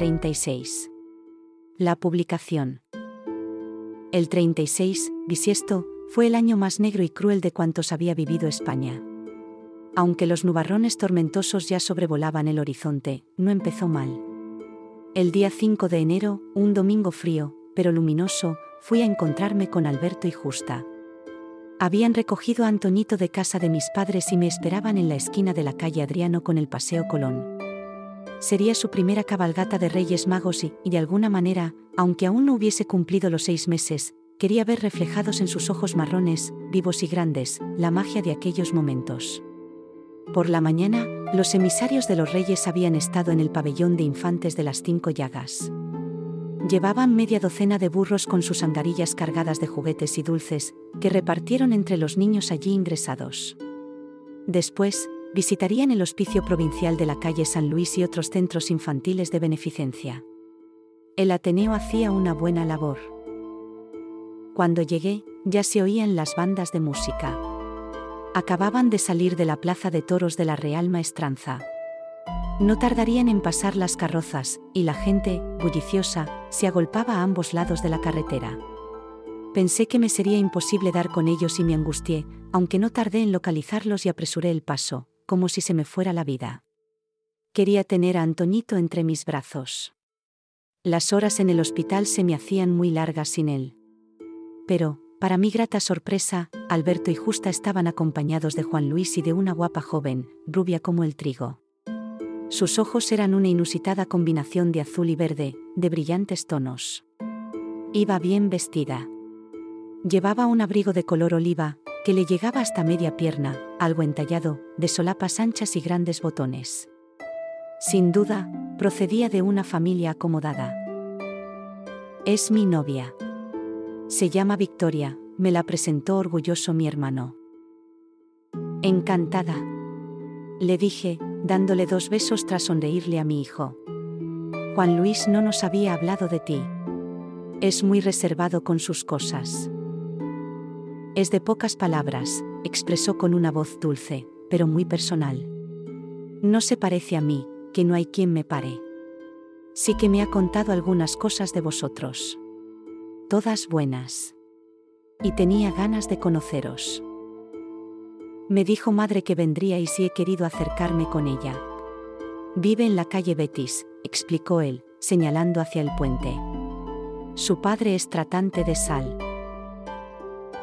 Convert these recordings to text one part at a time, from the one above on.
36. La publicación. El 36, bisiesto, fue el año más negro y cruel de cuantos había vivido España. Aunque los nubarrones tormentosos ya sobrevolaban el horizonte, no empezó mal. El día 5 de enero, un domingo frío, pero luminoso, fui a encontrarme con Alberto y Justa. Habían recogido a Antoñito de casa de mis padres y me esperaban en la esquina de la calle Adriano con el Paseo Colón. Sería su primera cabalgata de Reyes Magos y, de alguna manera, aunque aún no hubiese cumplido los seis meses, quería ver reflejados en sus ojos marrones, vivos y grandes, la magia de aquellos momentos. Por la mañana, los emisarios de los reyes habían estado en el pabellón de infantes de las cinco llagas. Llevaban media docena de burros con sus angarillas cargadas de juguetes y dulces, que repartieron entre los niños allí ingresados. Después, visitarían el hospicio provincial de la calle San Luis y otros centros infantiles de beneficencia. El Ateneo hacía una buena labor. Cuando llegué, ya se oían las bandas de música. Acababan de salir de la plaza de toros de la Real Maestranza. No tardarían en pasar las carrozas, y la gente, bulliciosa, se agolpaba a ambos lados de la carretera. Pensé que me sería imposible dar con ellos y me angustié, aunque no tardé en localizarlos y apresuré el paso, como si se me fuera la vida. Quería tener a Antoñito entre mis brazos. Las horas en el hospital se me hacían muy largas sin él. Pero, para mi grata sorpresa, Alberto y Justa estaban acompañados de Juan Luis y de una guapa joven, rubia como el trigo. Sus ojos eran una inusitada combinación de azul y verde, de brillantes tonos. Iba bien vestida. Llevaba un abrigo de color oliva, que le llegaba hasta media pierna, algo entallado, de solapas anchas y grandes botones. Sin duda, procedía de una familia acomodada. Es mi novia. Se llama Victoria, me la presentó orgulloso mi hermano. Encantada. Le dije, dándole dos besos tras sonreírle a mi hijo. Juan Luis no nos había hablado de ti. Es muy reservado con sus cosas. Es de pocas palabras, expresó con una voz dulce, pero muy personal. No se parece a mí, que no hay quien me pare. Sí que me ha contado algunas cosas de vosotros todas buenas. Y tenía ganas de conoceros. Me dijo madre que vendría y si he querido acercarme con ella. Vive en la calle Betis, explicó él, señalando hacia el puente. Su padre es tratante de sal.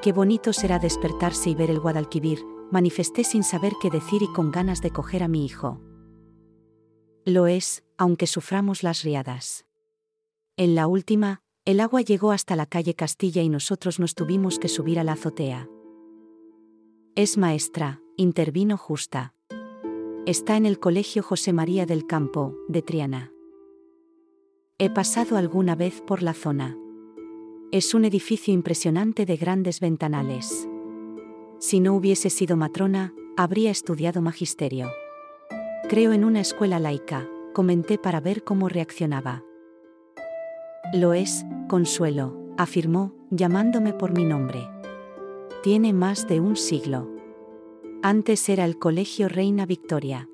Qué bonito será despertarse y ver el Guadalquivir, manifesté sin saber qué decir y con ganas de coger a mi hijo. Lo es, aunque suframos las riadas. En la última, el agua llegó hasta la calle Castilla y nosotros nos tuvimos que subir a la azotea. Es maestra, intervino justa. Está en el Colegio José María del Campo, de Triana. He pasado alguna vez por la zona. Es un edificio impresionante de grandes ventanales. Si no hubiese sido matrona, habría estudiado magisterio. Creo en una escuela laica, comenté para ver cómo reaccionaba. Lo es, Consuelo, afirmó, llamándome por mi nombre. Tiene más de un siglo. Antes era el Colegio Reina Victoria.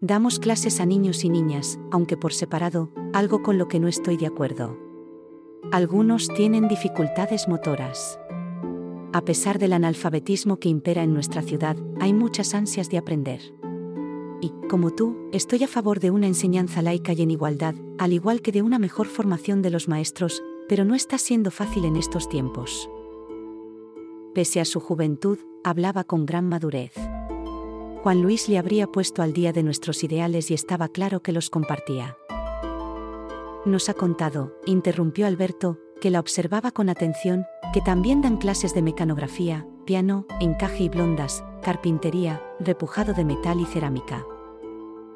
Damos clases a niños y niñas, aunque por separado, algo con lo que no estoy de acuerdo. Algunos tienen dificultades motoras. A pesar del analfabetismo que impera en nuestra ciudad, hay muchas ansias de aprender. Y, como tú, estoy a favor de una enseñanza laica y en igualdad, al igual que de una mejor formación de los maestros, pero no está siendo fácil en estos tiempos. Pese a su juventud, hablaba con gran madurez. Juan Luis le habría puesto al día de nuestros ideales y estaba claro que los compartía. Nos ha contado, interrumpió Alberto, que la observaba con atención, que también dan clases de mecanografía, piano, encaje y blondas, carpintería, repujado de metal y cerámica.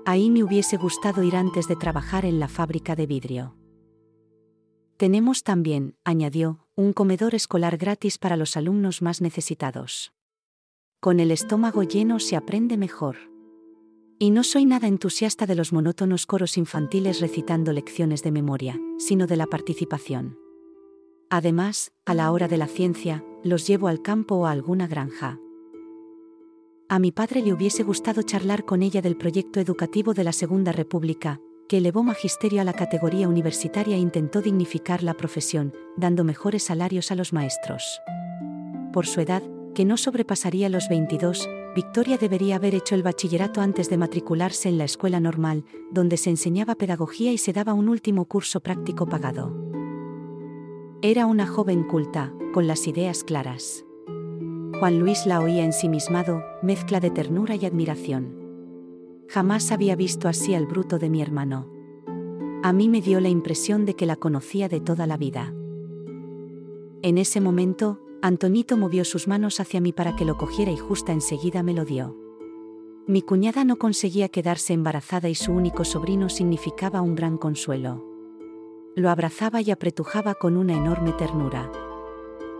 Ahí me hubiese gustado ir antes de trabajar en la fábrica de vidrio. Tenemos también, añadió, un comedor escolar gratis para los alumnos más necesitados. Con el estómago lleno se aprende mejor. Y no soy nada entusiasta de los monótonos coros infantiles recitando lecciones de memoria, sino de la participación. Además, a la hora de la ciencia, los llevo al campo o a alguna granja. a mi padre le hubiese gustado charlar con ella del proyecto educativo de la Segunda República, que elevó magisterio a la categoría universitaria e intentó dignificar la profesión, dando mejores salarios a los maestros. Por su edad, que no sobrepasaría los 22, Victoria debería haber hecho el bachillerato antes de matricularse en la escuela normal, donde se enseñaba pedagogía y se daba un último curso práctico pagado. Era una joven culta, con las ideas claras. Juan Luis la oía ensimismado, mezcla de ternura y admiración. Jamás había visto así al bruto de mi hermano. A mí me dio la impresión de que la conocía de toda la vida. En ese momento, Antonito movió sus manos hacia mí para que lo cogiera y justa enseguida me lo dio. Mi cuñada no conseguía quedarse embarazada y su único sobrino significaba un gran consuelo. Lo abrazaba y apretujaba con una enorme ternura.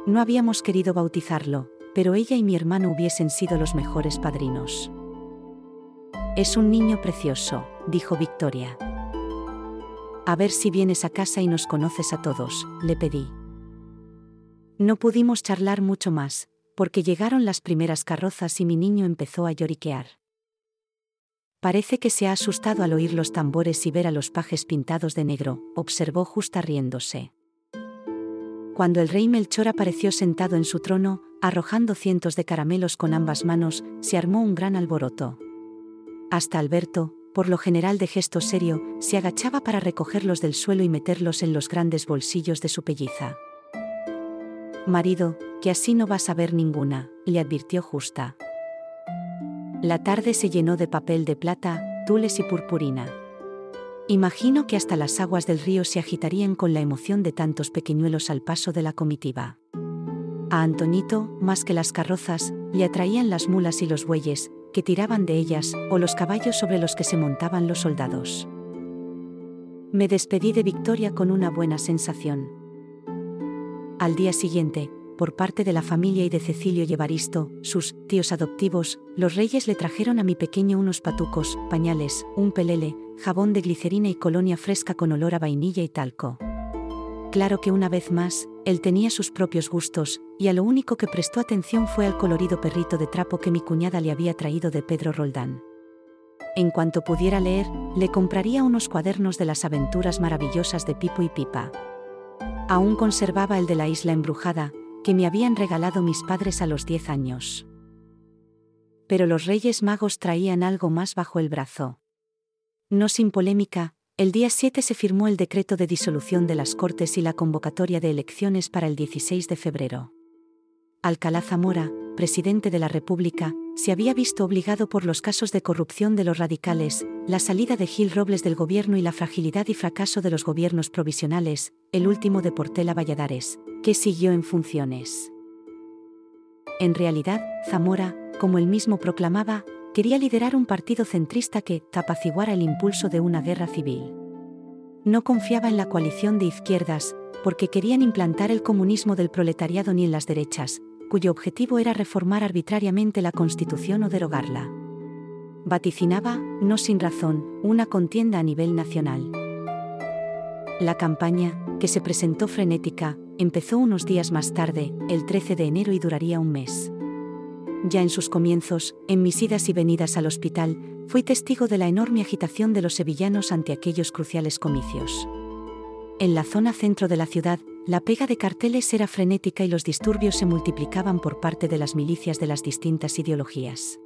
No habíamos querido bautizarlo, pero ella y mi hermano hubiesen sido los mejores padrinos. Es un niño precioso, dijo Victoria. A ver si vienes a casa y nos conoces a todos, le pedí. No pudimos charlar mucho más, porque llegaron las primeras carrozas y mi niño empezó a lloriquear. Parece que se ha asustado al oír los tambores y ver a los pajes pintados de negro, observó justa riéndose. Cuando el rey Melchor apareció sentado en su trono, arrojando cientos de caramelos con ambas manos, se armó un gran alboroto. Hasta Alberto, por lo general de gesto serio, se agachaba para recogerlos del suelo y meterlos en los grandes bolsillos de su pelliza. Marido, que así no vas a ver ninguna, le advirtió Justa. La tarde se llenó de papel de plata, tules y purpurina. Imagino que hasta las aguas del río se agitarían con la emoción de tantos pequeñuelos al paso de la comitiva. A Antonito, más que las carrozas, le atraían las mulas y los bueyes, que tiraban de ellas, o los caballos sobre los que se montaban los soldados. Me despedí de Victoria con una buena sensación. Al día siguiente, por parte de la familia y de Cecilio y Evaristo, sus tíos adoptivos, los reyes le trajeron a mi pequeño unos patucos, pañales, un pelele, jabón de glicerina y colonia fresca con olor a vainilla y talco. Claro que una vez más, él tenía sus propios gustos, y a lo único que prestó atención fue al colorido perrito de trapo que mi cuñada le había traído de Pedro Roldán. En cuanto pudiera leer, le compraría unos cuadernos de las aventuras maravillosas de Pipo y Pipa. Aún conservaba el de la isla embrujada, que me habían regalado mis padres a los diez años. Pero los Reyes Magos traían algo más bajo el brazo. No sin polémica, el día 7 se firmó el decreto de disolución de las Cortes y la convocatoria de elecciones para el 16 de febrero. Alcalá Zamora, presidente de la República, se había visto obligado por los casos de corrupción de los radicales, la salida de Gil Robles del gobierno y la fragilidad y fracaso de los gobiernos provisionales, el último de Portela Valladares, que siguió en funciones. En realidad, Zamora, como él mismo proclamaba, quería liderar un partido centrista que tapaciguara el impulso de una guerra civil. No confiaba en la coalición de izquierdas, porque querían implantar el comunismo del proletariado ni en las derechas, cuyo objetivo era reformar arbitrariamente la Constitución o derogarla. Vaticinaba, no sin razón, una contienda a nivel nacional. La campaña, que se presentó frenética, empezó unos días más tarde, el 13 de enero y duraría un mes. Ya en sus comienzos, en mis idas y venidas al hospital, fui testigo de la enorme agitación de los sevillanos ante aquellos cruciales comicios. En la zona centro de la ciudad, la pega de carteles era frenética y los disturbios se multiplicaban por parte de las milicias de las distintas ideologías.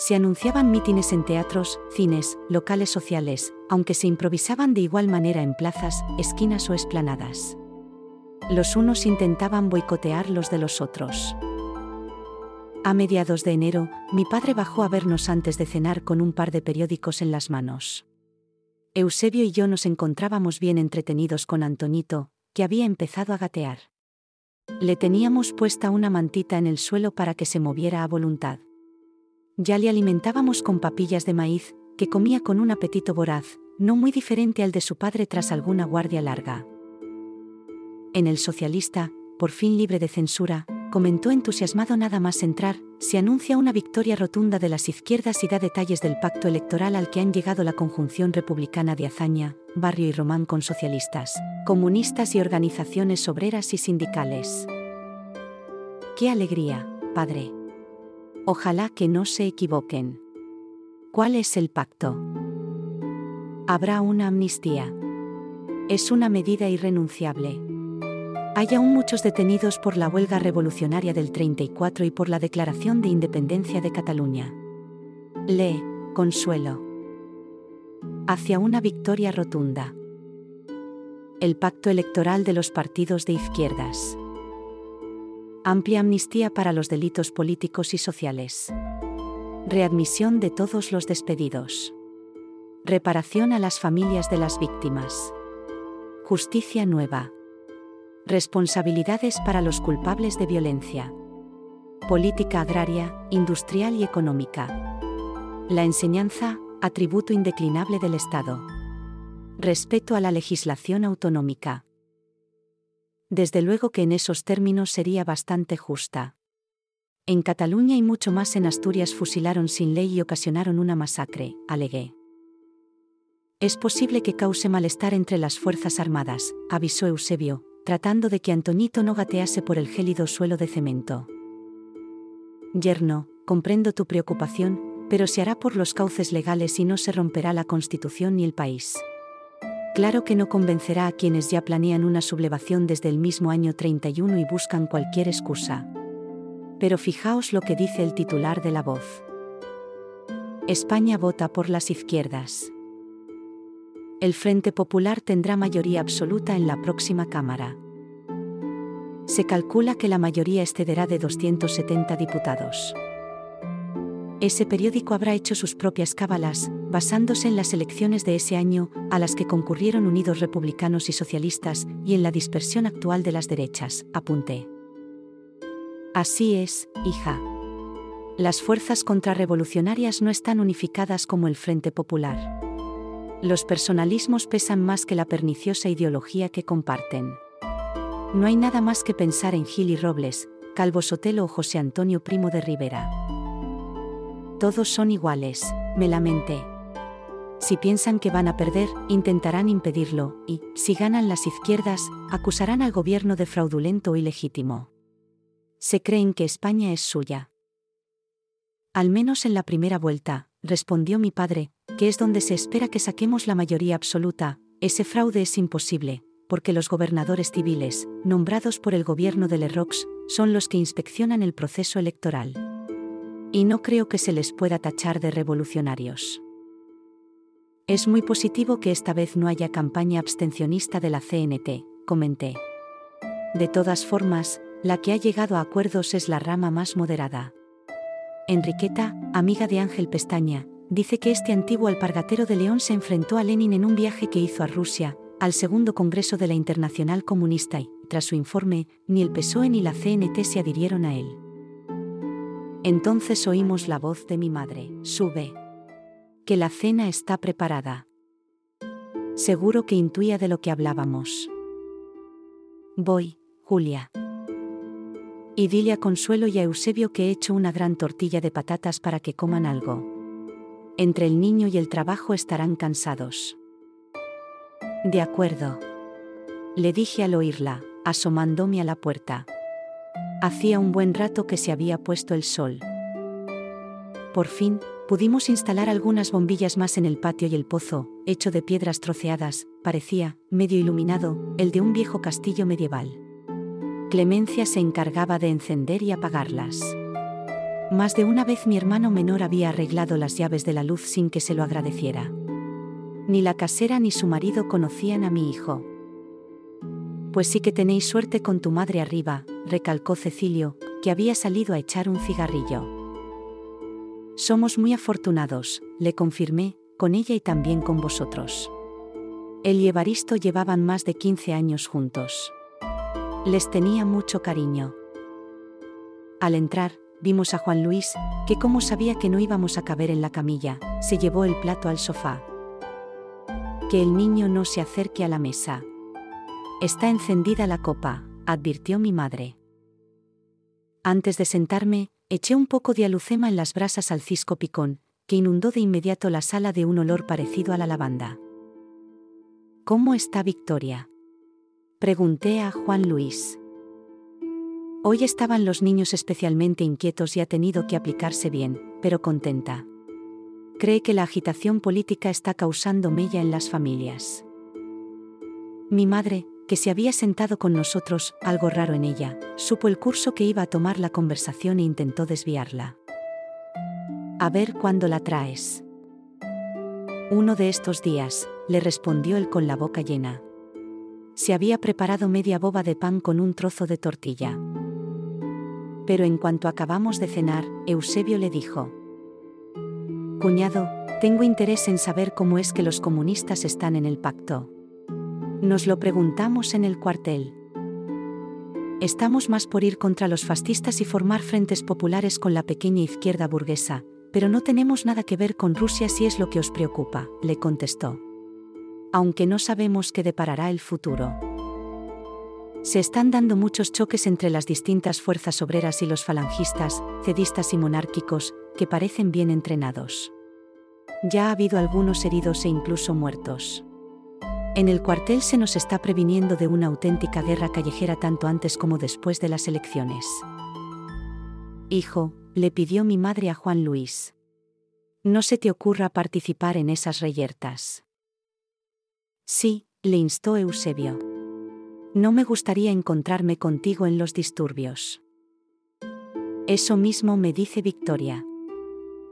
Se anunciaban mítines en teatros, cines, locales sociales, aunque se improvisaban de igual manera en plazas, esquinas o esplanadas. Los unos intentaban boicotear los de los otros. A mediados de enero, mi padre bajó a vernos antes de cenar con un par de periódicos en las manos. Eusebio y yo nos encontrábamos bien entretenidos con Antonito, que había empezado a gatear. Le teníamos puesta una mantita en el suelo para que se moviera a voluntad. Ya le alimentábamos con papillas de maíz, que comía con un apetito voraz, no muy diferente al de su padre tras alguna guardia larga. En el socialista, por fin libre de censura, comentó entusiasmado nada más entrar, se anuncia una victoria rotunda de las izquierdas y da detalles del pacto electoral al que han llegado la conjunción republicana de Azaña, Barrio y Román con socialistas, comunistas y organizaciones obreras y sindicales. ¡Qué alegría, padre! Ojalá que no se equivoquen. ¿Cuál es el pacto? Habrá una amnistía. Es una medida irrenunciable. Hay aún muchos detenidos por la huelga revolucionaria del 34 y por la declaración de independencia de Cataluña. Lee, Consuelo. Hacia una victoria rotunda. El pacto electoral de los partidos de izquierdas. Amplia amnistía para los delitos políticos y sociales. Readmisión de todos los despedidos. Reparación a las familias de las víctimas. Justicia nueva. Responsabilidades para los culpables de violencia. Política agraria, industrial y económica. La enseñanza, atributo indeclinable del Estado. Respeto a la legislación autonómica. Desde luego que en esos términos sería bastante justa. En Cataluña y mucho más en Asturias fusilaron sin ley y ocasionaron una masacre, alegué. Es posible que cause malestar entre las Fuerzas Armadas, avisó Eusebio, tratando de que Antonito no gatease por el gélido suelo de cemento. Yerno, comprendo tu preocupación, pero se hará por los cauces legales y no se romperá la Constitución ni el país. Claro que no convencerá a quienes ya planean una sublevación desde el mismo año 31 y buscan cualquier excusa. Pero fijaos lo que dice el titular de la voz. España vota por las izquierdas. El Frente Popular tendrá mayoría absoluta en la próxima Cámara. Se calcula que la mayoría excederá de 270 diputados. Ese periódico habrá hecho sus propias cábalas, basándose en las elecciones de ese año, a las que concurrieron unidos republicanos y socialistas, y en la dispersión actual de las derechas, apunté. Así es, hija. Las fuerzas contrarrevolucionarias no están unificadas como el Frente Popular. Los personalismos pesan más que la perniciosa ideología que comparten. No hay nada más que pensar en Gil y Robles, Calvo Sotelo o José Antonio Primo de Rivera. Todos son iguales, me lamenté. Si piensan que van a perder, intentarán impedirlo, y, si ganan las izquierdas, acusarán al gobierno de fraudulento o ilegítimo. Se creen que España es suya. Al menos en la primera vuelta, respondió mi padre, que es donde se espera que saquemos la mayoría absoluta, ese fraude es imposible, porque los gobernadores civiles, nombrados por el gobierno de Lerrox, son los que inspeccionan el proceso electoral. Y no creo que se les pueda tachar de revolucionarios. Es muy positivo que esta vez no haya campaña abstencionista de la CNT, comenté. De todas formas, la que ha llegado a acuerdos es la rama más moderada. Enriqueta, amiga de Ángel Pestaña, dice que este antiguo alpargatero de León se enfrentó a Lenin en un viaje que hizo a Rusia, al segundo Congreso de la Internacional Comunista y, tras su informe, ni el PSOE ni la CNT se adhirieron a él. Entonces oímos la voz de mi madre, sube. Que la cena está preparada. Seguro que intuía de lo que hablábamos. Voy, Julia. Y dile a Consuelo y a Eusebio que he hecho una gran tortilla de patatas para que coman algo. Entre el niño y el trabajo estarán cansados. De acuerdo. Le dije al oírla, asomándome a la puerta. Hacía un buen rato que se había puesto el sol. Por fin, pudimos instalar algunas bombillas más en el patio y el pozo, hecho de piedras troceadas, parecía, medio iluminado, el de un viejo castillo medieval. Clemencia se encargaba de encender y apagarlas. Más de una vez mi hermano menor había arreglado las llaves de la luz sin que se lo agradeciera. Ni la casera ni su marido conocían a mi hijo. Pues sí que tenéis suerte con tu madre arriba, recalcó Cecilio, que había salido a echar un cigarrillo. Somos muy afortunados, le confirmé, con ella y también con vosotros. Él y Evaristo llevaban más de 15 años juntos. Les tenía mucho cariño. Al entrar, vimos a Juan Luis, que como sabía que no íbamos a caber en la camilla, se llevó el plato al sofá. Que el niño no se acerque a la mesa. Está encendida la copa, advirtió mi madre. Antes de sentarme, eché un poco de alucema en las brasas al cisco picón, que inundó de inmediato la sala de un olor parecido a la lavanda. ¿Cómo está Victoria? Pregunté a Juan Luis. Hoy estaban los niños especialmente inquietos y ha tenido que aplicarse bien, pero contenta. Cree que la agitación política está causando mella en las familias. Mi madre, que se había sentado con nosotros, algo raro en ella, supo el curso que iba a tomar la conversación e intentó desviarla. A ver cuándo la traes. Uno de estos días, le respondió él con la boca llena. Se había preparado media boba de pan con un trozo de tortilla. Pero en cuanto acabamos de cenar, Eusebio le dijo, Cuñado, tengo interés en saber cómo es que los comunistas están en el pacto. Nos lo preguntamos en el cuartel. Estamos más por ir contra los fascistas y formar frentes populares con la pequeña izquierda burguesa, pero no tenemos nada que ver con Rusia si es lo que os preocupa, le contestó. Aunque no sabemos qué deparará el futuro. Se están dando muchos choques entre las distintas fuerzas obreras y los falangistas, cedistas y monárquicos, que parecen bien entrenados. Ya ha habido algunos heridos e incluso muertos. En el cuartel se nos está previniendo de una auténtica guerra callejera tanto antes como después de las elecciones. Hijo, le pidió mi madre a Juan Luis. No se te ocurra participar en esas reyertas. Sí, le instó Eusebio. No me gustaría encontrarme contigo en los disturbios. Eso mismo me dice Victoria.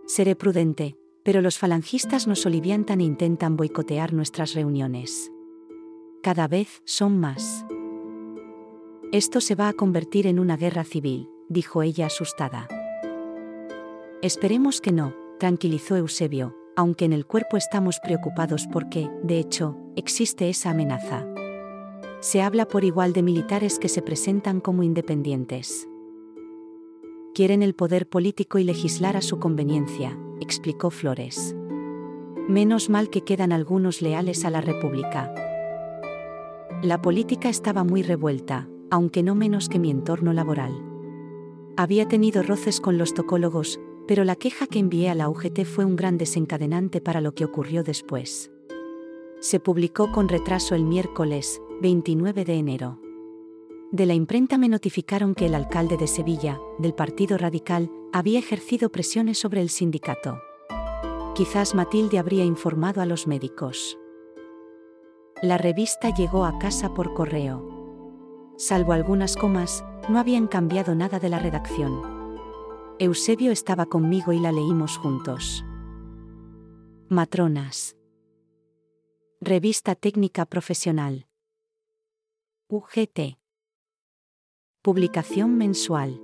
Seré prudente, pero los falangistas nos oliviantan e intentan boicotear nuestras reuniones. Cada vez son más. Esto se va a convertir en una guerra civil, dijo ella asustada. Esperemos que no, tranquilizó Eusebio, aunque en el cuerpo estamos preocupados porque, de hecho, existe esa amenaza. Se habla por igual de militares que se presentan como independientes. Quieren el poder político y legislar a su conveniencia, explicó Flores. Menos mal que quedan algunos leales a la República. La política estaba muy revuelta, aunque no menos que mi entorno laboral. Había tenido roces con los tocólogos, pero la queja que envié a la UGT fue un gran desencadenante para lo que ocurrió después. Se publicó con retraso el miércoles, 29 de enero. De la imprenta me notificaron que el alcalde de Sevilla, del Partido Radical, había ejercido presiones sobre el sindicato. Quizás Matilde habría informado a los médicos. La revista llegó a casa por correo. Salvo algunas comas, no habían cambiado nada de la redacción. Eusebio estaba conmigo y la leímos juntos. Matronas. Revista Técnica Profesional. UGT. Publicación mensual.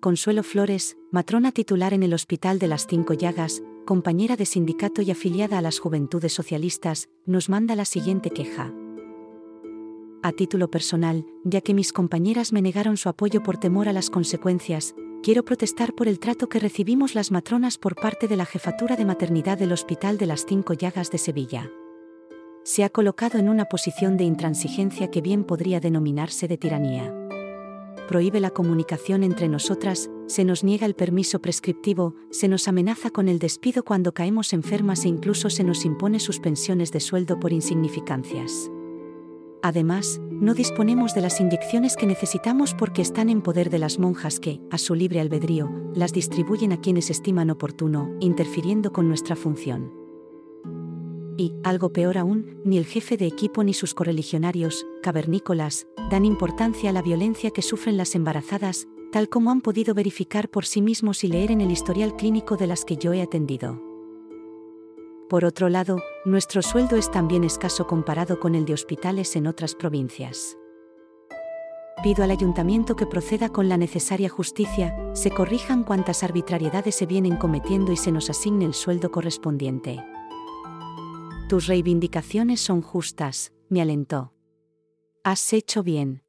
Consuelo Flores, matrona titular en el Hospital de las Cinco Llagas, compañera de sindicato y afiliada a las Juventudes Socialistas, nos manda la siguiente queja. A título personal, ya que mis compañeras me negaron su apoyo por temor a las consecuencias, quiero protestar por el trato que recibimos las matronas por parte de la jefatura de maternidad del Hospital de las Cinco Llagas de Sevilla. Se ha colocado en una posición de intransigencia que bien podría denominarse de tiranía prohíbe la comunicación entre nosotras, se nos niega el permiso prescriptivo, se nos amenaza con el despido cuando caemos enfermas e incluso se nos impone suspensiones de sueldo por insignificancias. Además, no disponemos de las inyecciones que necesitamos porque están en poder de las monjas que, a su libre albedrío, las distribuyen a quienes estiman oportuno, interfiriendo con nuestra función y, algo peor aún, ni el jefe de equipo ni sus correligionarios, cavernícolas, dan importancia a la violencia que sufren las embarazadas, tal como han podido verificar por sí mismos y leer en el historial clínico de las que yo he atendido. Por otro lado, nuestro sueldo es también escaso comparado con el de hospitales en otras provincias. Pido al ayuntamiento que proceda con la necesaria justicia, se corrijan cuantas arbitrariedades se vienen cometiendo y se nos asigne el sueldo correspondiente. Tus reivindicaciones son justas, me alentó. Has hecho bien.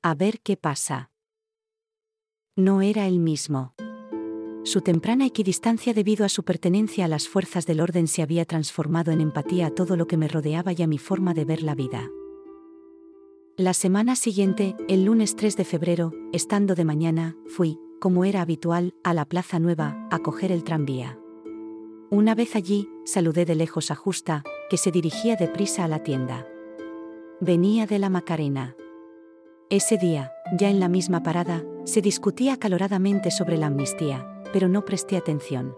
A ver qué pasa. No era el mismo. Su temprana equidistancia debido a su pertenencia a las fuerzas del orden se había transformado en empatía a todo lo que me rodeaba y a mi forma de ver la vida. La semana siguiente, el lunes 3 de febrero, estando de mañana, fui, como era habitual, a la Plaza Nueva, a coger el tranvía. Una vez allí, saludé de lejos a Justa, que se dirigía deprisa a la tienda. Venía de la Macarena. Ese día, ya en la misma parada, se discutía acaloradamente sobre la amnistía, pero no presté atención.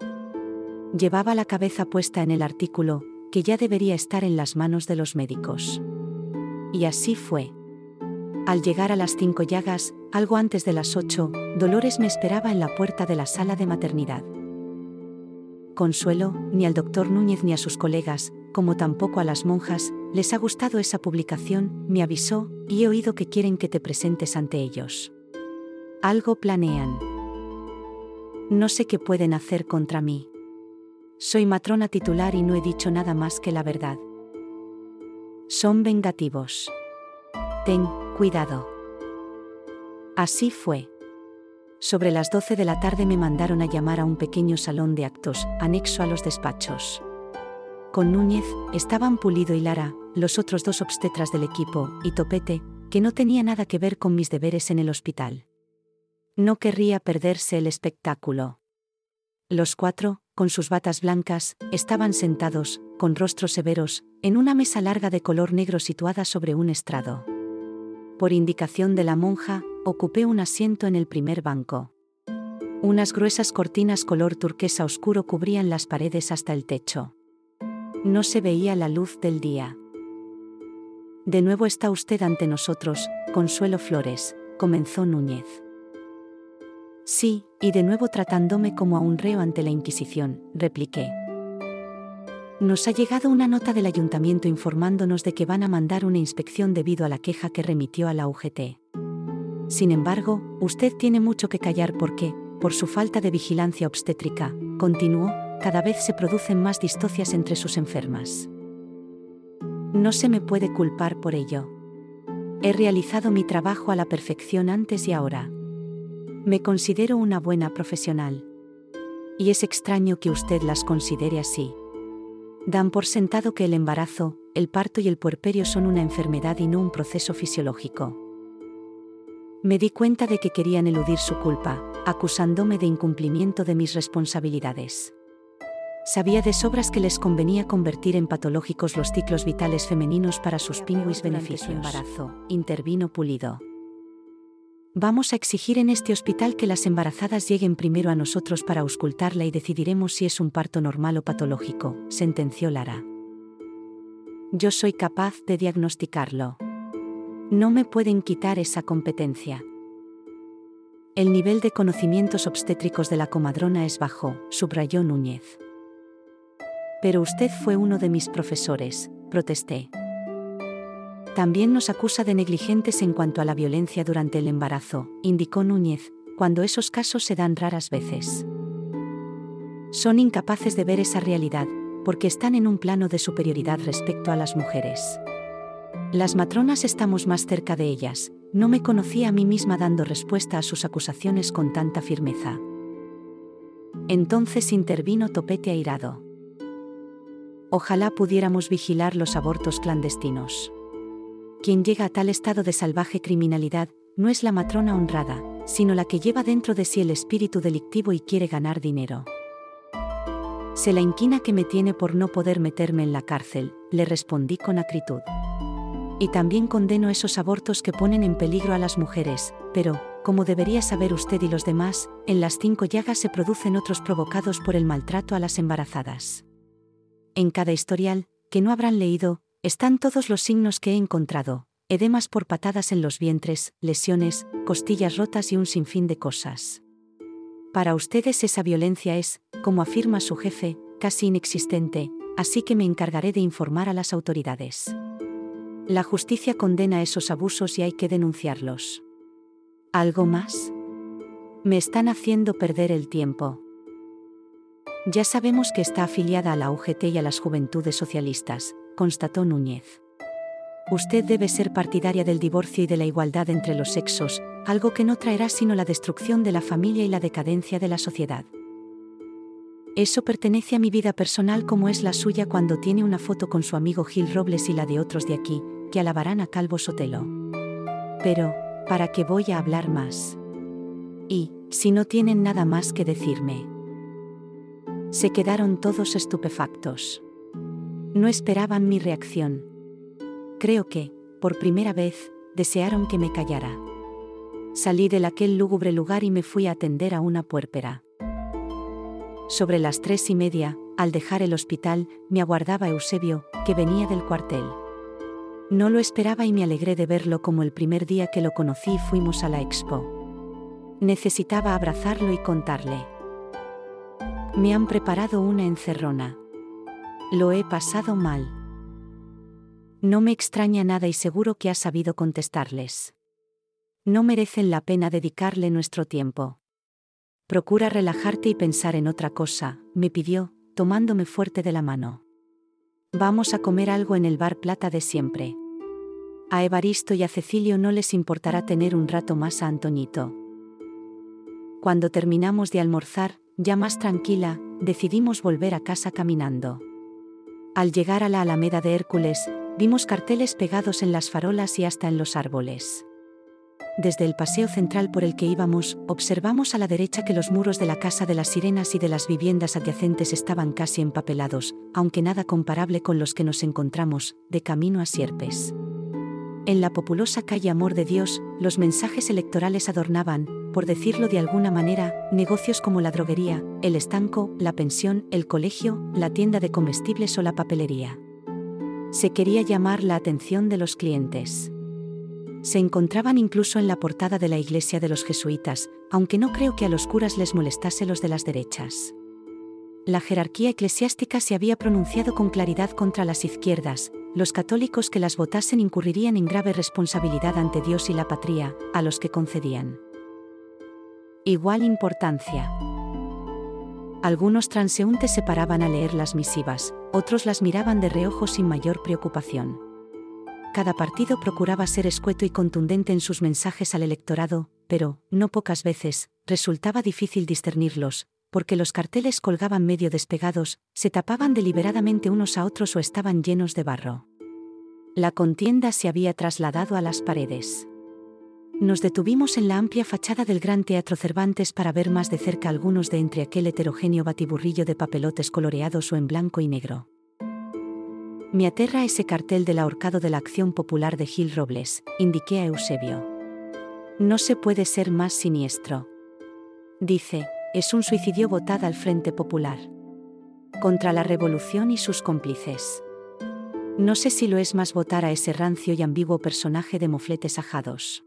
Llevaba la cabeza puesta en el artículo, que ya debería estar en las manos de los médicos. Y así fue. Al llegar a las cinco llagas, algo antes de las ocho, Dolores me esperaba en la puerta de la sala de maternidad. Consuelo, ni al doctor Núñez ni a sus colegas, como tampoco a las monjas, les ha gustado esa publicación, me avisó, y he oído que quieren que te presentes ante ellos. Algo planean. No sé qué pueden hacer contra mí. Soy matrona titular y no he dicho nada más que la verdad. Son vengativos. Ten cuidado. Así fue. Sobre las 12 de la tarde me mandaron a llamar a un pequeño salón de actos, anexo a los despachos. Con Núñez estaban Pulido y Lara, los otros dos obstetras del equipo, y Topete, que no tenía nada que ver con mis deberes en el hospital. No querría perderse el espectáculo. Los cuatro, con sus batas blancas, estaban sentados, con rostros severos, en una mesa larga de color negro situada sobre un estrado. Por indicación de la monja, ocupé un asiento en el primer banco. Unas gruesas cortinas color turquesa oscuro cubrían las paredes hasta el techo. No se veía la luz del día. De nuevo está usted ante nosotros, Consuelo Flores, comenzó Núñez. Sí, y de nuevo tratándome como a un reo ante la Inquisición, repliqué. Nos ha llegado una nota del ayuntamiento informándonos de que van a mandar una inspección debido a la queja que remitió a la UGT. Sin embargo, usted tiene mucho que callar porque, por su falta de vigilancia obstétrica, continuó, cada vez se producen más distocias entre sus enfermas. No se me puede culpar por ello. He realizado mi trabajo a la perfección antes y ahora. Me considero una buena profesional. Y es extraño que usted las considere así. Dan por sentado que el embarazo, el parto y el puerperio son una enfermedad y no un proceso fisiológico. Me di cuenta de que querían eludir su culpa, acusándome de incumplimiento de mis responsabilidades. Sabía de sobras que les convenía convertir en patológicos los ciclos vitales femeninos para sus pingüis beneficios. embarazo, intervino Pulido. Vamos a exigir en este hospital que las embarazadas lleguen primero a nosotros para auscultarla y decidiremos si es un parto normal o patológico, sentenció Lara. Yo soy capaz de diagnosticarlo. No me pueden quitar esa competencia. El nivel de conocimientos obstétricos de la comadrona es bajo, subrayó Núñez. Pero usted fue uno de mis profesores, protesté. También nos acusa de negligentes en cuanto a la violencia durante el embarazo, indicó Núñez, cuando esos casos se dan raras veces. Son incapaces de ver esa realidad, porque están en un plano de superioridad respecto a las mujeres. Las matronas estamos más cerca de ellas, no me conocía a mí misma dando respuesta a sus acusaciones con tanta firmeza. Entonces intervino Topete airado. Ojalá pudiéramos vigilar los abortos clandestinos. Quien llega a tal estado de salvaje criminalidad, no es la matrona honrada, sino la que lleva dentro de sí el espíritu delictivo y quiere ganar dinero. Se la inquina que me tiene por no poder meterme en la cárcel, le respondí con acritud. Y también condeno esos abortos que ponen en peligro a las mujeres, pero, como debería saber usted y los demás, en las cinco llagas se producen otros provocados por el maltrato a las embarazadas. En cada historial, que no habrán leído, están todos los signos que he encontrado, edemas por patadas en los vientres, lesiones, costillas rotas y un sinfín de cosas. Para ustedes esa violencia es, como afirma su jefe, casi inexistente, así que me encargaré de informar a las autoridades. La justicia condena esos abusos y hay que denunciarlos. ¿Algo más? Me están haciendo perder el tiempo. Ya sabemos que está afiliada a la UGT y a las Juventudes Socialistas, constató Núñez. Usted debe ser partidaria del divorcio y de la igualdad entre los sexos, algo que no traerá sino la destrucción de la familia y la decadencia de la sociedad. Eso pertenece a mi vida personal como es la suya cuando tiene una foto con su amigo Gil Robles y la de otros de aquí, que alabarán a Calvo Sotelo. Pero, ¿para qué voy a hablar más? Y, si no tienen nada más que decirme. Se quedaron todos estupefactos. No esperaban mi reacción. Creo que, por primera vez, desearon que me callara. Salí de aquel lúgubre lugar y me fui a atender a una puérpera. Sobre las tres y media, al dejar el hospital, me aguardaba Eusebio, que venía del cuartel. No lo esperaba y me alegré de verlo como el primer día que lo conocí y fuimos a la expo. Necesitaba abrazarlo y contarle. Me han preparado una encerrona. Lo he pasado mal. No me extraña nada y seguro que has sabido contestarles. No merecen la pena dedicarle nuestro tiempo. Procura relajarte y pensar en otra cosa, me pidió, tomándome fuerte de la mano. Vamos a comer algo en el bar Plata de siempre. A Evaristo y a Cecilio no les importará tener un rato más a Antoñito. Cuando terminamos de almorzar, ya más tranquila, decidimos volver a casa caminando. Al llegar a la Alameda de Hércules, vimos carteles pegados en las farolas y hasta en los árboles. Desde el paseo central por el que íbamos, observamos a la derecha que los muros de la Casa de las Sirenas y de las viviendas adyacentes estaban casi empapelados, aunque nada comparable con los que nos encontramos, de camino a Sierpes. En la populosa calle Amor de Dios, los mensajes electorales adornaban, por decirlo de alguna manera, negocios como la droguería, el estanco, la pensión, el colegio, la tienda de comestibles o la papelería. Se quería llamar la atención de los clientes. Se encontraban incluso en la portada de la iglesia de los jesuitas, aunque no creo que a los curas les molestase los de las derechas. La jerarquía eclesiástica se había pronunciado con claridad contra las izquierdas, los católicos que las votasen incurrirían en grave responsabilidad ante Dios y la patria, a los que concedían. Igual importancia. Algunos transeúntes se paraban a leer las misivas, otros las miraban de reojo sin mayor preocupación. Cada partido procuraba ser escueto y contundente en sus mensajes al electorado, pero, no pocas veces, resultaba difícil discernirlos, porque los carteles colgaban medio despegados, se tapaban deliberadamente unos a otros o estaban llenos de barro. La contienda se había trasladado a las paredes. Nos detuvimos en la amplia fachada del Gran Teatro Cervantes para ver más de cerca algunos de entre aquel heterogéneo batiburrillo de papelotes coloreados o en blanco y negro. Me aterra ese cartel del ahorcado de la Acción Popular de Gil Robles, indiqué a Eusebio. No se puede ser más siniestro. Dice, es un suicidio votada al Frente Popular. Contra la revolución y sus cómplices. No sé si lo es más votar a ese rancio y ambiguo personaje de mofletes ajados.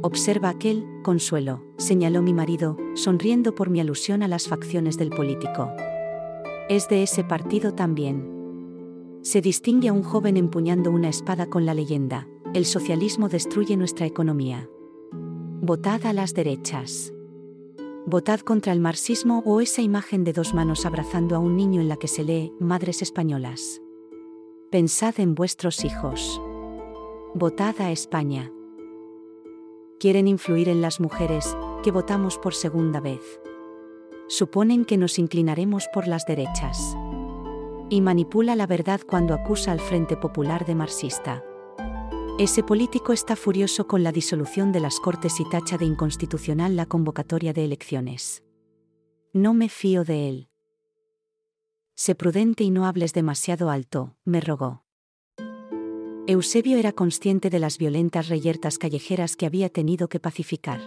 Observa aquel, consuelo, señaló mi marido, sonriendo por mi alusión a las facciones del político. Es de ese partido también. Se distingue a un joven empuñando una espada con la leyenda, el socialismo destruye nuestra economía. Votad a las derechas. Votad contra el marxismo o esa imagen de dos manos abrazando a un niño en la que se lee Madres Españolas. Pensad en vuestros hijos. Votad a España. Quieren influir en las mujeres, que votamos por segunda vez. Suponen que nos inclinaremos por las derechas. Y manipula la verdad cuando acusa al Frente Popular de marxista. Ese político está furioso con la disolución de las Cortes y tacha de inconstitucional la convocatoria de elecciones. No me fío de él. Sé prudente y no hables demasiado alto, me rogó. Eusebio era consciente de las violentas reyertas callejeras que había tenido que pacificar.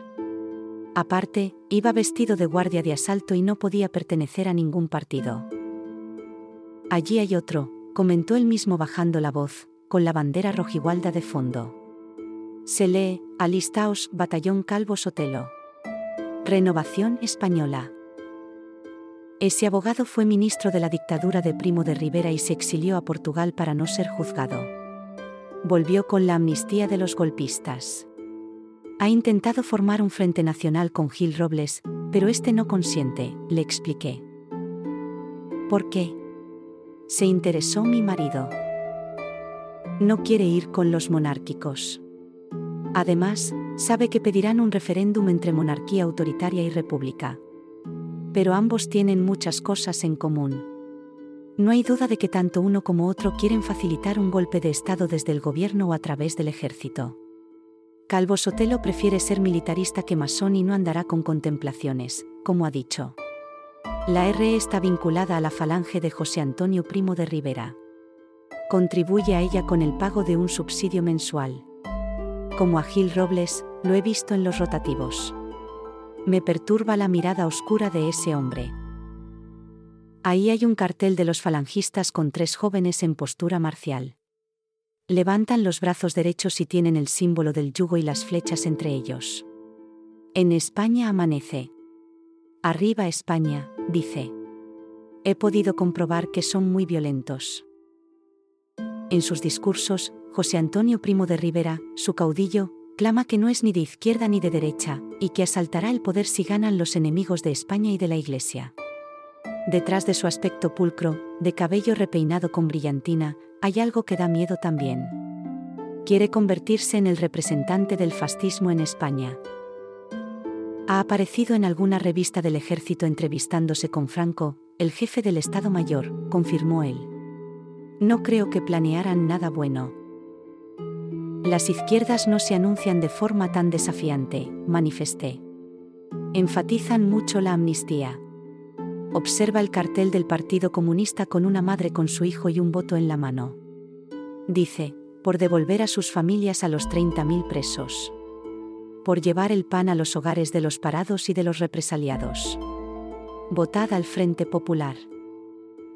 Aparte, iba vestido de guardia de asalto y no podía pertenecer a ningún partido. Allí hay otro, comentó él mismo bajando la voz, con la bandera rojigualda de fondo. Se lee, Alistaos, Batallón Calvo Sotelo. Renovación Española. Ese abogado fue ministro de la dictadura de Primo de Rivera y se exilió a Portugal para no ser juzgado. Volvió con la amnistía de los golpistas. Ha intentado formar un frente nacional con Gil Robles, pero este no consiente, le expliqué. ¿Por qué? Se interesó mi marido no quiere ir con los monárquicos. Además, sabe que pedirán un referéndum entre monarquía autoritaria y república. Pero ambos tienen muchas cosas en común. No hay duda de que tanto uno como otro quieren facilitar un golpe de Estado desde el gobierno o a través del ejército. Calvo Sotelo prefiere ser militarista que masón y no andará con contemplaciones, como ha dicho. La RE está vinculada a la falange de José Antonio Primo de Rivera contribuye a ella con el pago de un subsidio mensual. como a Gil Robles, lo he visto en los rotativos. Me perturba la mirada oscura de ese hombre. Ahí hay un cartel de los falangistas con tres jóvenes en postura marcial. Levantan los brazos derechos y tienen el símbolo del yugo y las flechas entre ellos. En España amanece. Arriba España, dice. He podido comprobar que son muy violentos. En sus discursos, José Antonio Primo de Rivera, su caudillo, clama que no es ni de izquierda ni de derecha, y que asaltará el poder si ganan los enemigos de España y de la Iglesia. Detrás de su aspecto pulcro, de cabello repeinado con brillantina, hay algo que da miedo también. Quiere convertirse en el representante del fascismo en España. Ha aparecido en alguna revista del ejército entrevistándose con Franco, el jefe del Estado Mayor, confirmó él. No creo que planearan nada bueno. Las izquierdas no se anuncian de forma tan desafiante, manifesté. Enfatizan mucho la amnistía. Observa el cartel del Partido Comunista con una madre con su hijo y un voto en la mano. Dice, por devolver a sus familias a los 30.000 presos. Por llevar el pan a los hogares de los parados y de los represaliados. Votad al Frente Popular.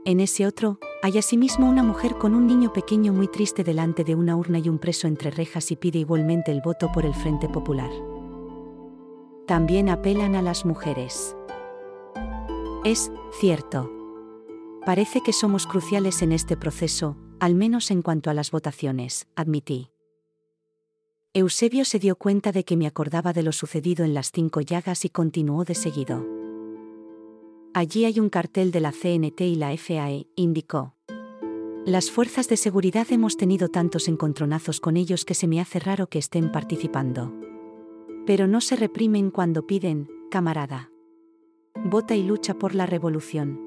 En ese otro, hay asimismo una mujer con un niño pequeño muy triste delante de una urna y un preso entre rejas y pide igualmente el voto por el Frente Popular. También apelan a las mujeres. Es cierto. Parece que somos cruciales en este proceso, al menos en cuanto a las votaciones, admití. Eusebio se dio cuenta de que me acordaba de lo sucedido en las cinco llagas y continuó de seguido. Allí hay un cartel de la CNT y la FAE, indicó. Las fuerzas de seguridad hemos tenido tantos encontronazos con ellos que se me hace raro que estén participando. Pero no se reprimen cuando piden, camarada. Vota y lucha por la revolución.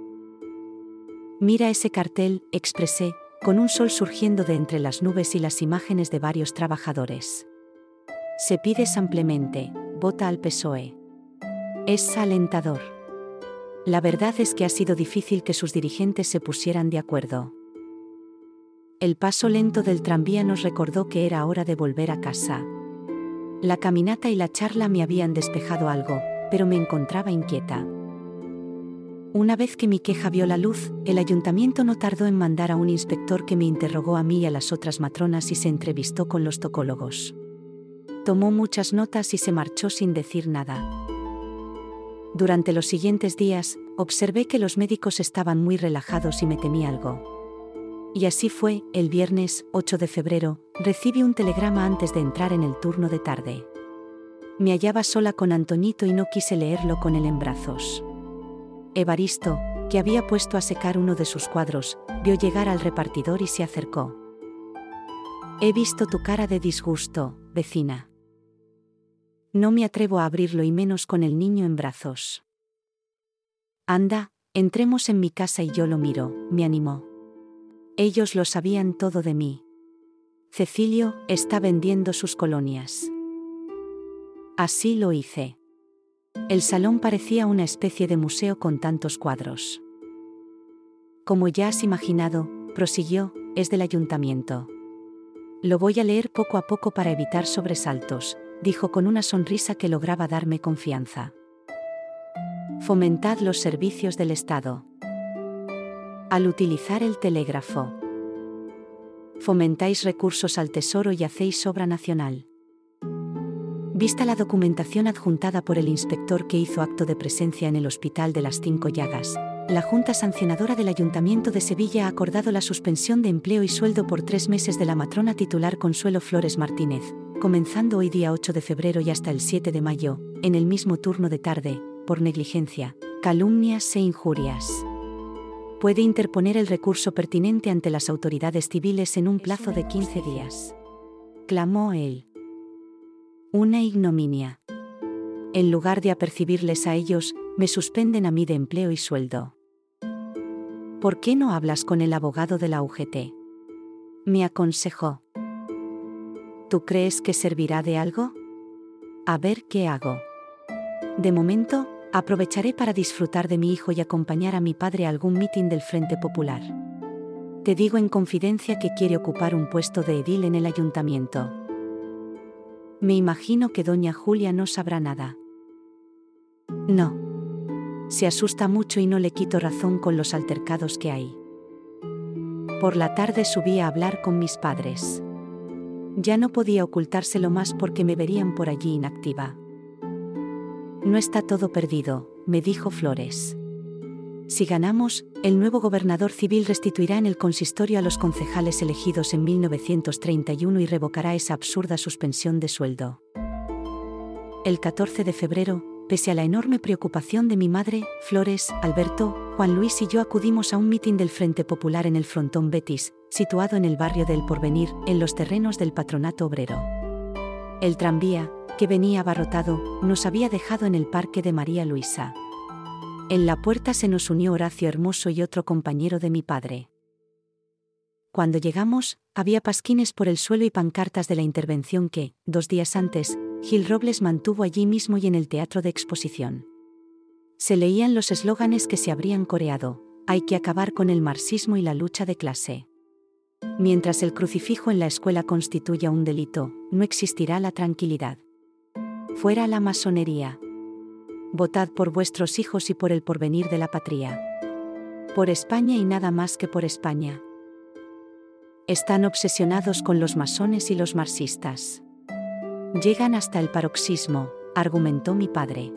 Mira ese cartel, expresé, con un sol surgiendo de entre las nubes y las imágenes de varios trabajadores. Se pide ampliamente, vota al PSOE. Es alentador. La verdad es que ha sido difícil que sus dirigentes se pusieran de acuerdo. El paso lento del tranvía nos recordó que era hora de volver a casa. La caminata y la charla me habían despejado algo, pero me encontraba inquieta. Una vez que mi queja vio la luz, el ayuntamiento no tardó en mandar a un inspector que me interrogó a mí y a las otras matronas y se entrevistó con los tocólogos. Tomó muchas notas y se marchó sin decir nada. Durante los siguientes días, observé que los médicos estaban muy relajados y me temí algo. Y así fue, el viernes 8 de febrero, recibí un telegrama antes de entrar en el turno de tarde. Me hallaba sola con Antonito y no quise leerlo con él en brazos. Evaristo, que había puesto a secar uno de sus cuadros, vio llegar al repartidor y se acercó. He visto tu cara de disgusto, vecina. No me atrevo a abrirlo y menos con el niño en brazos. Anda, entremos en mi casa y yo lo miro, me animó. Ellos lo sabían todo de mí. Cecilio está vendiendo sus colonias. Así lo hice. El salón parecía una especie de museo con tantos cuadros. Como ya has imaginado, prosiguió, es del ayuntamiento. Lo voy a leer poco a poco para evitar sobresaltos, dijo con una sonrisa que lograba darme confianza. Fomentad los servicios del Estado. Al utilizar el telégrafo. Fomentáis recursos al Tesoro y hacéis obra nacional. Vista la documentación adjuntada por el inspector que hizo acto de presencia en el Hospital de las Cinco Llagas, la Junta Sancionadora del Ayuntamiento de Sevilla ha acordado la suspensión de empleo y sueldo por tres meses de la matrona titular Consuelo Flores Martínez, comenzando hoy día 8 de febrero y hasta el 7 de mayo, en el mismo turno de tarde, por negligencia, calumnias e injurias. Puede interponer el recurso pertinente ante las autoridades civiles en un plazo de 15 días. Clamó él. Una ignominia. En lugar de apercibirles a ellos, me suspenden a mí de empleo y sueldo. ¿Por qué no hablas con el abogado de la UGT? Me aconsejó. ¿Tú crees que servirá de algo? A ver qué hago. De momento, aprovecharé para disfrutar de mi hijo y acompañar a mi padre a algún mitin del Frente Popular. Te digo en confidencia que quiere ocupar un puesto de edil en el ayuntamiento. Me imagino que doña Julia no sabrá nada. No. Se asusta mucho y no le quito razón con los altercados que hay. Por la tarde subí a hablar con mis padres. Ya no podía ocultárselo más porque me verían por allí inactiva. No está todo perdido, me dijo Flores. Si ganamos, el nuevo gobernador civil restituirá en el consistorio a los concejales elegidos en 1931 y revocará esa absurda suspensión de sueldo. El 14 de febrero, pese a la enorme preocupación de mi madre, Flores, Alberto, Juan Luis y yo acudimos a un mitin del Frente Popular en el Frontón Betis, situado en el barrio del Porvenir, en los terrenos del Patronato Obrero. El tranvía, que venía abarrotado, nos había dejado en el Parque de María Luisa. En la puerta se nos unió Horacio Hermoso y otro compañero de mi padre. Cuando llegamos, había pasquines por el suelo y pancartas de la intervención que, dos días antes, Gil Robles mantuvo allí mismo y en el teatro de exposición. Se leían los eslóganes que se habrían coreado, hay que acabar con el marxismo y la lucha de clase. Mientras el crucifijo en la escuela constituya un delito, no existirá la tranquilidad. Fuera la masonería. Votad por vuestros hijos y por el porvenir de la patria. Por España y nada más que por España. Están obsesionados con los masones y los marxistas. Llegan hasta el paroxismo, argumentó mi padre.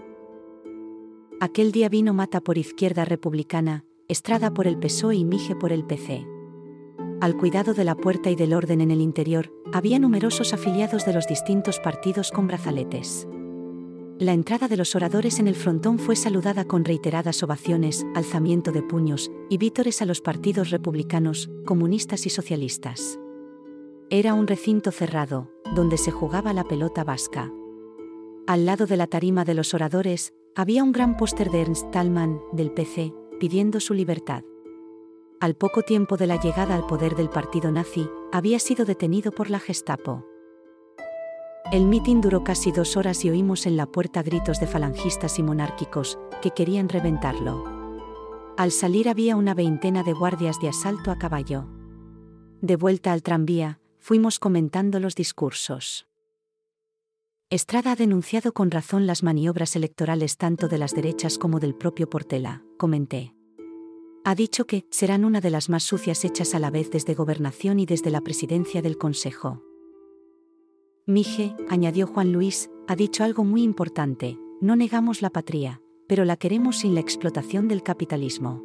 Aquel día vino Mata por Izquierda Republicana, Estrada por el PSOE y Mije por el PC. Al cuidado de la puerta y del orden en el interior, había numerosos afiliados de los distintos partidos con brazaletes la entrada de los oradores en el frontón fue saludada con reiteradas ovaciones, alzamiento de puños y vítores a los partidos republicanos, comunistas y socialistas. Era un recinto cerrado, donde se jugaba la pelota vasca. Al lado de la tarima de los oradores, había un gran póster de Ernst Thälmann, del PC, pidiendo su libertad. Al poco tiempo de la llegada al poder del partido nazi, había sido detenido por la Gestapo. El mitin duró casi dos horas y oímos en la puerta gritos de falangistas y monárquicos, que querían reventarlo. Al salir había una veintena de guardias de asalto a caballo. De vuelta al tranvía, fuimos comentando los discursos. Estrada ha denunciado con razón las maniobras electorales tanto de las derechas como del propio Portela, comenté. Ha dicho que serán una de las más sucias hechas a la vez desde gobernación y desde la presidencia del Consejo. Mije, añadió Juan Luis, ha dicho algo muy importante, no negamos la patria, pero la queremos sin la explotación del capitalismo.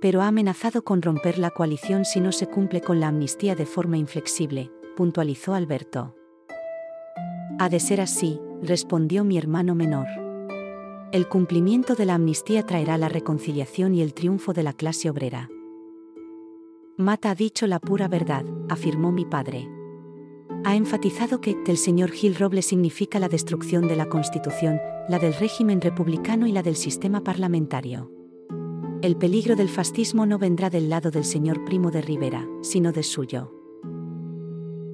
Pero ha amenazado con romper la coalición si no se cumple con la amnistía de forma inflexible, puntualizó Alberto. Ha de ser así, respondió mi hermano menor. El cumplimiento de la amnistía traerá la reconciliación y el triunfo de la clase obrera. Mata ha dicho la pura verdad, afirmó mi padre ha enfatizado que el señor Gil Robles significa la destrucción de la Constitución, la del régimen republicano y la del sistema parlamentario. El peligro del fascismo no vendrá del lado del señor Primo de Rivera, sino de suyo.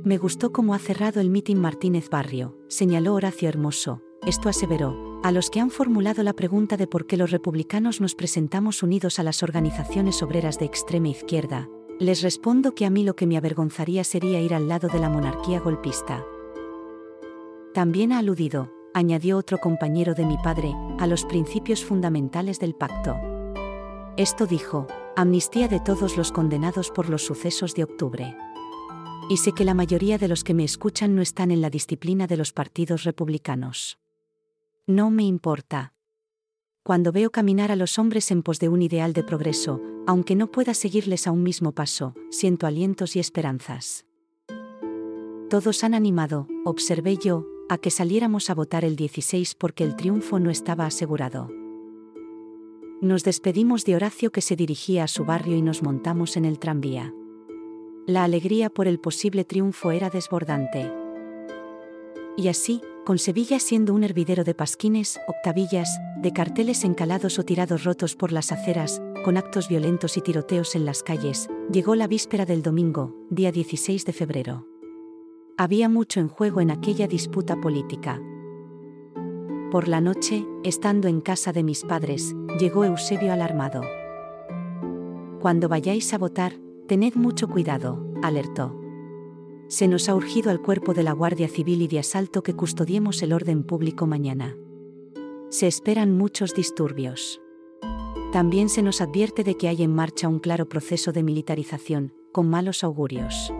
Me gustó cómo ha cerrado el mitin Martínez Barrio, señaló Horacio Hermoso. Esto aseveró, a los que han formulado la pregunta de por qué los republicanos nos presentamos unidos a las organizaciones obreras de extrema izquierda, les respondo que a mí lo que me avergonzaría sería ir al lado de la monarquía golpista. También ha aludido, añadió otro compañero de mi padre, a los principios fundamentales del pacto. Esto dijo, amnistía de todos los condenados por los sucesos de octubre. Y sé que la mayoría de los que me escuchan no están en la disciplina de los partidos republicanos. No me importa, cuando veo caminar a los hombres en pos de un ideal de progreso, aunque no pueda seguirles a un mismo paso, siento alientos y esperanzas. Todos han animado, observé yo, a que saliéramos a votar el 16 porque el triunfo no estaba asegurado. Nos despedimos de Horacio que se dirigía a su barrio y nos montamos en el tranvía. La alegría por el posible triunfo era desbordante. Y así, con Sevilla siendo un hervidero de pasquines, octavillas, de carteles encalados o tirados rotos por las aceras, con actos violentos y tiroteos en las calles, llegó la víspera del domingo, día 16 de febrero. Había mucho en juego en aquella disputa política. Por la noche, estando en casa de mis padres, llegó Eusebio alarmado. Cuando vayáis a votar, tened mucho cuidado, alertó. Se nos ha urgido al cuerpo de la Guardia Civil y de asalto que custodiemos el orden público mañana. Se esperan muchos disturbios. También se nos advierte de que hay en marcha un claro proceso de militarización, con malos augurios.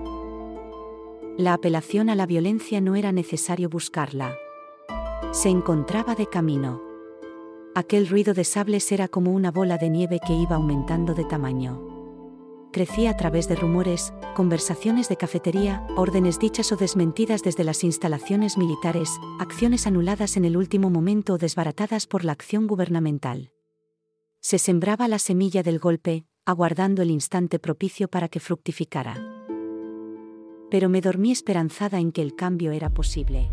La apelación a la violencia no era necesario buscarla. Se encontraba de camino. Aquel ruido de sables era como una bola de nieve que iba aumentando de tamaño. Crecía a través de rumores, conversaciones de cafetería, órdenes dichas o desmentidas desde las instalaciones militares, acciones anuladas en el último momento o desbaratadas por la acción gubernamental se sembraba la semilla del golpe, aguardando el instante propicio para que fructificara. Pero me dormí esperanzada en que el cambio era posible.